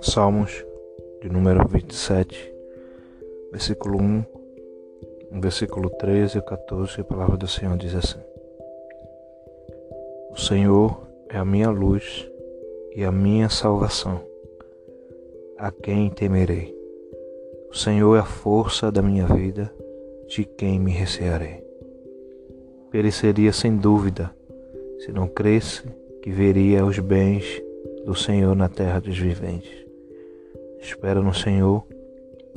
Salmos de número 27, versículo 1, versículo 13 e 14, a palavra do Senhor diz assim: O Senhor é a minha luz e a minha salvação. A quem temerei? O Senhor é a força da minha vida, de quem me recearei? Pereceria sem dúvida se não cresce que veria os bens do Senhor na terra dos viventes. Espera no Senhor,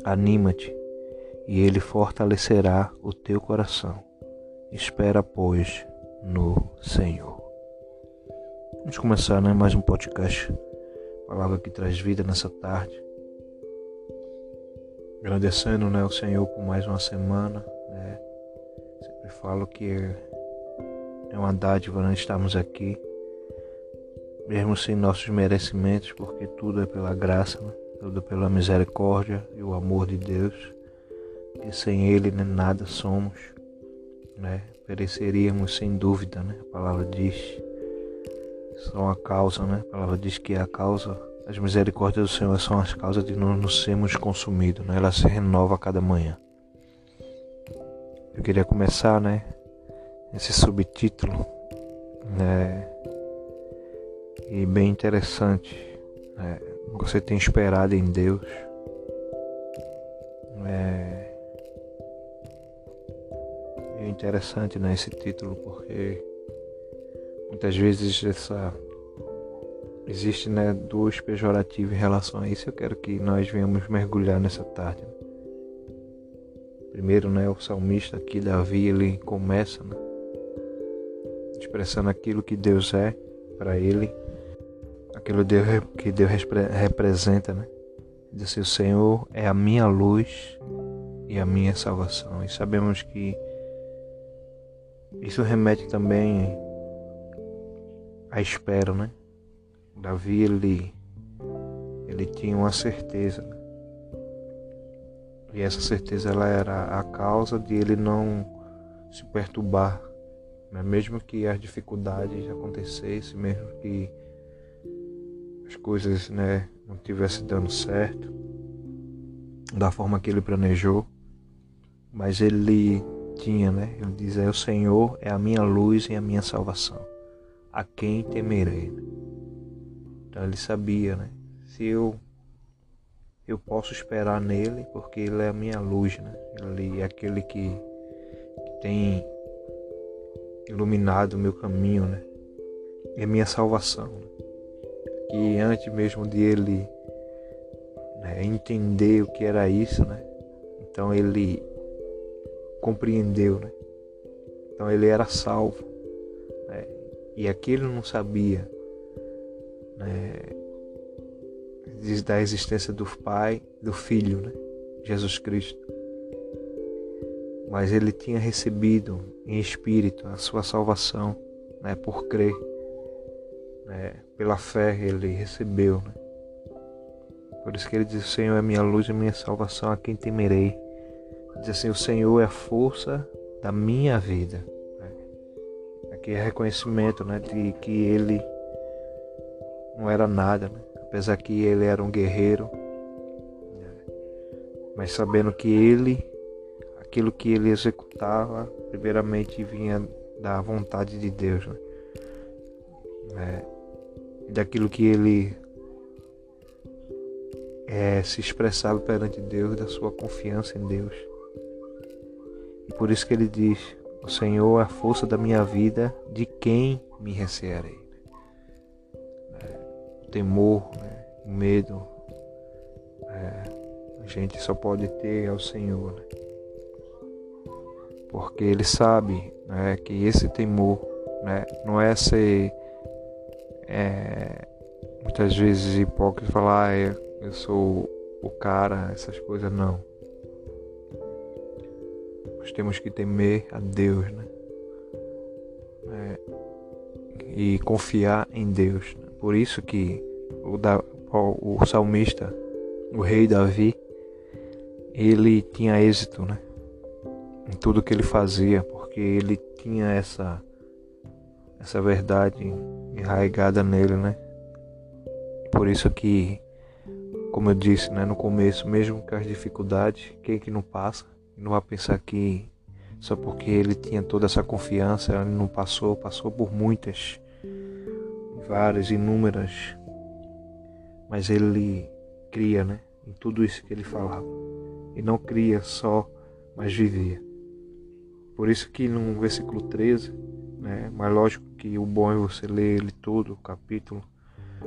anima-te, e Ele fortalecerá o teu coração. Espera, pois, no Senhor. Vamos começar né, mais um podcast, palavra que traz vida nessa tarde. Agradecendo né, o Senhor por mais uma semana. Né? Sempre falo que é uma dádiva né, estarmos aqui, mesmo sem nossos merecimentos, porque tudo é pela graça. Né? tudo pela misericórdia e o amor de Deus, que sem Ele né, nada somos, né? pereceríamos sem dúvida, né? a palavra diz, são a causa, né? a palavra diz que é a causa, as misericórdias do Senhor são as causas de não nos sermos consumidos, né? ela se renova a cada manhã. Eu queria começar, né, esse subtítulo, né, e bem interessante, né, você tem esperado em Deus. É, é interessante né, esse título porque muitas vezes essa existe né, duas pejorativas em relação a isso. Eu quero que nós venhamos mergulhar nessa tarde. Primeiro, né, o salmista aqui, Davi, ele começa né, expressando aquilo que Deus é para ele aquilo que Deus representa, né? Diz assim, o Senhor é a minha luz e a minha salvação. E sabemos que isso remete também à espera, né? Davi, ele, ele tinha uma certeza. E essa certeza ela era a causa de ele não se perturbar. Mesmo que as dificuldades acontecessem, mesmo que as coisas né, não estivessem dando certo da forma que ele planejou, mas ele tinha, né? Ele diz: é, O Senhor é a minha luz e a minha salvação. A quem temerei? Então ele sabia, né? Se eu eu posso esperar nele, porque ele é a minha luz, né? Ele é aquele que, que tem iluminado o meu caminho, né? É minha salvação. Né? que antes mesmo de ele né, entender o que era isso, né? Então ele compreendeu, né? Então ele era salvo, né? E aquele não sabia, né? Da existência do Pai, do Filho, né? Jesus Cristo. Mas ele tinha recebido em espírito a sua salvação, né? Por crer né, pela fé ele recebeu. Né? Por isso que ele diz: O Senhor é minha luz e minha salvação, a quem temerei. Diz assim: O Senhor é a força da minha vida. Né? Aqui é reconhecimento né, de que ele não era nada, né? apesar que ele era um guerreiro, né? mas sabendo que ele, aquilo que ele executava, primeiramente vinha da vontade de Deus. Né? É, daquilo que ele é, se expressava perante Deus, da sua confiança em Deus. E por isso que ele diz: O Senhor é a força da minha vida, de quem me recearei? É, temor, né, o medo, é, a gente só pode ter ao Senhor. Né? Porque ele sabe né, que esse temor né, não é ser é, muitas vezes hipócrita falar ah, eu sou o cara, essas coisas não. Nós temos que temer a Deus, né? É, e confiar em Deus. Né? Por isso que o, da, o, o salmista, o rei Davi, ele tinha êxito, né? Em tudo que ele fazia, porque ele tinha essa essa verdade enraigada nele, né? Por isso que, como eu disse, né, no começo, mesmo com as dificuldades, quem que não passa, não vai pensar que só porque ele tinha toda essa confiança, ele não passou, passou por muitas, várias, inúmeras, mas ele cria, né, em tudo isso que ele falava. E não cria só, mas vivia. Por isso que no versículo 13, né, mas lógico que o bom é você ler ele todo, o capítulo,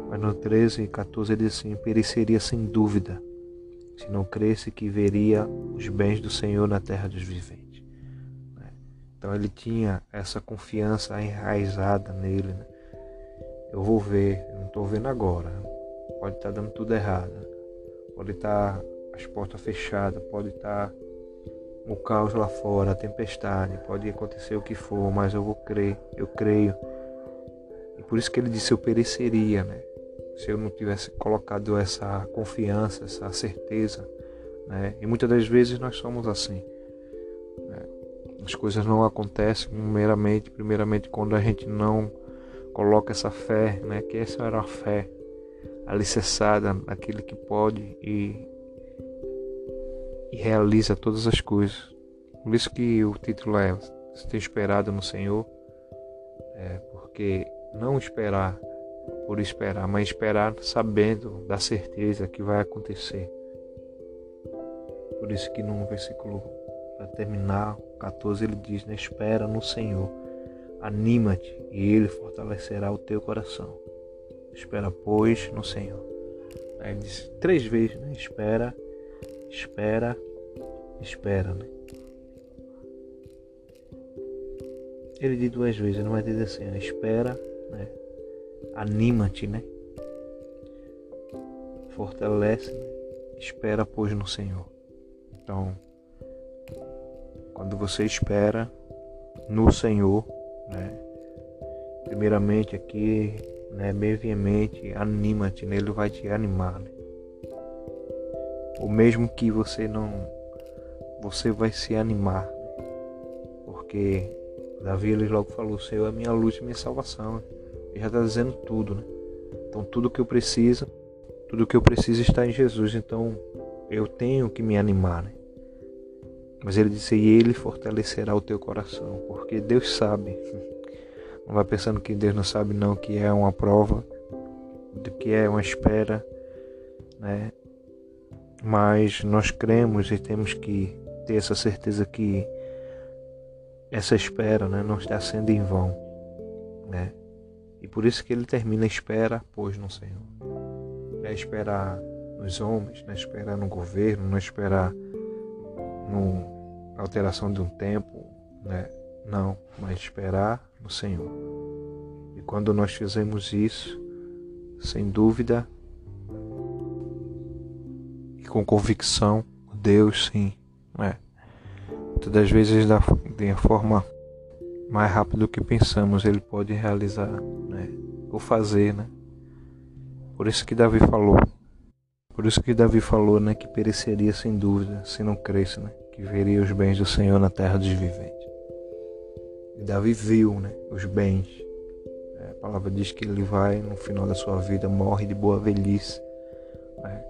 mas no 13 e 14 ele diz assim, pereceria sem dúvida, se não cresce que veria os bens do Senhor na terra dos viventes. Né. Então ele tinha essa confiança enraizada nele. Né? Eu vou ver, eu não estou vendo agora. Pode estar tá dando tudo errado. Pode estar tá as portas fechadas, pode estar tá o caos lá fora, a tempestade, pode acontecer o que for, mas eu vou crer, eu creio. E por isso que ele disse eu pereceria, né? Se eu não tivesse colocado essa confiança, essa certeza, né? E muitas das vezes nós somos assim. Né? As coisas não acontecem meramente, primeiramente quando a gente não coloca essa fé, né? Que essa era a fé alicerçada naquele que pode e e realiza todas as coisas. Por isso que o título é tem esperado no Senhor? É porque não esperar por esperar, mas esperar sabendo da certeza que vai acontecer. Por isso que no versículo para terminar, 14 ele diz, né, espera no Senhor, anima-te e ele fortalecerá o teu coração. Espera, pois, no Senhor. Aí ele diz três vezes, né, espera espera, espera, né? Ele diz duas vezes, não vai dizer assim, né? espera, né? Anima-te, né? Fortalece, né? espera pois no Senhor. Então, quando você espera no Senhor, né? Primeiramente aqui, né? Bem veemente, anima-te, né? Ele vai te animar, né? ou mesmo que você não você vai se animar. Porque Davi ele logo falou Senhor é minha luz e minha salvação. Ele já está dizendo tudo né? Então tudo que eu preciso tudo que eu preciso está em Jesus. Então eu tenho que me animar né? Mas ele disse e ele fortalecerá o teu coração. Porque Deus sabe. Não vai pensando que Deus não sabe não que é uma prova que é uma espera né? Mas nós cremos e temos que ter essa certeza que essa espera né, não está sendo em vão. Né? E por isso que ele termina a espera, pois no Senhor. Não é esperar nos homens, não é esperar no governo, não é esperar na alteração de um tempo, né? não, mas esperar no Senhor. E quando nós fizemos isso, sem dúvida, com convicção, Deus sim, é. Muitas das vezes da, de forma mais rápida do que pensamos, Ele pode realizar, né? Ou fazer, né? Por isso que Davi falou. Por isso que Davi falou, né? Que pereceria sem dúvida, se não cresce, né? Que veria os bens do Senhor na terra dos viventes. E Davi viu, né? Os bens. É, a palavra diz que ele vai, no final da sua vida, morre de boa velhice. Né?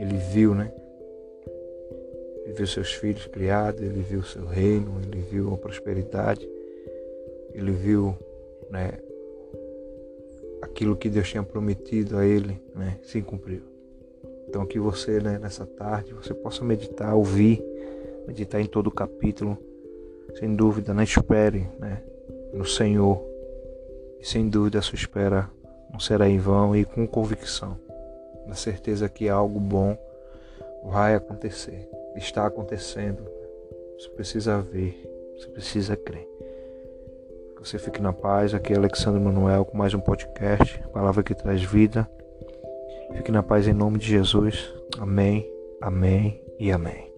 ele viu, né? Ele viu seus filhos criados, ele viu seu reino, ele viu a prosperidade, ele viu, né? Aquilo que Deus tinha prometido a ele, né? Se cumpriu. Então que você, né? Nessa tarde, você possa meditar, ouvir, meditar em todo o capítulo, sem dúvida, não espere, né? No Senhor. E sem dúvida a sua espera não será em vão e com convicção na certeza que algo bom vai acontecer, está acontecendo. Você precisa ver, você precisa crer. Que você fique na paz. Aqui é Alexandre Manuel com mais um podcast, palavra que traz vida. Fique na paz em nome de Jesus. Amém, amém e amém.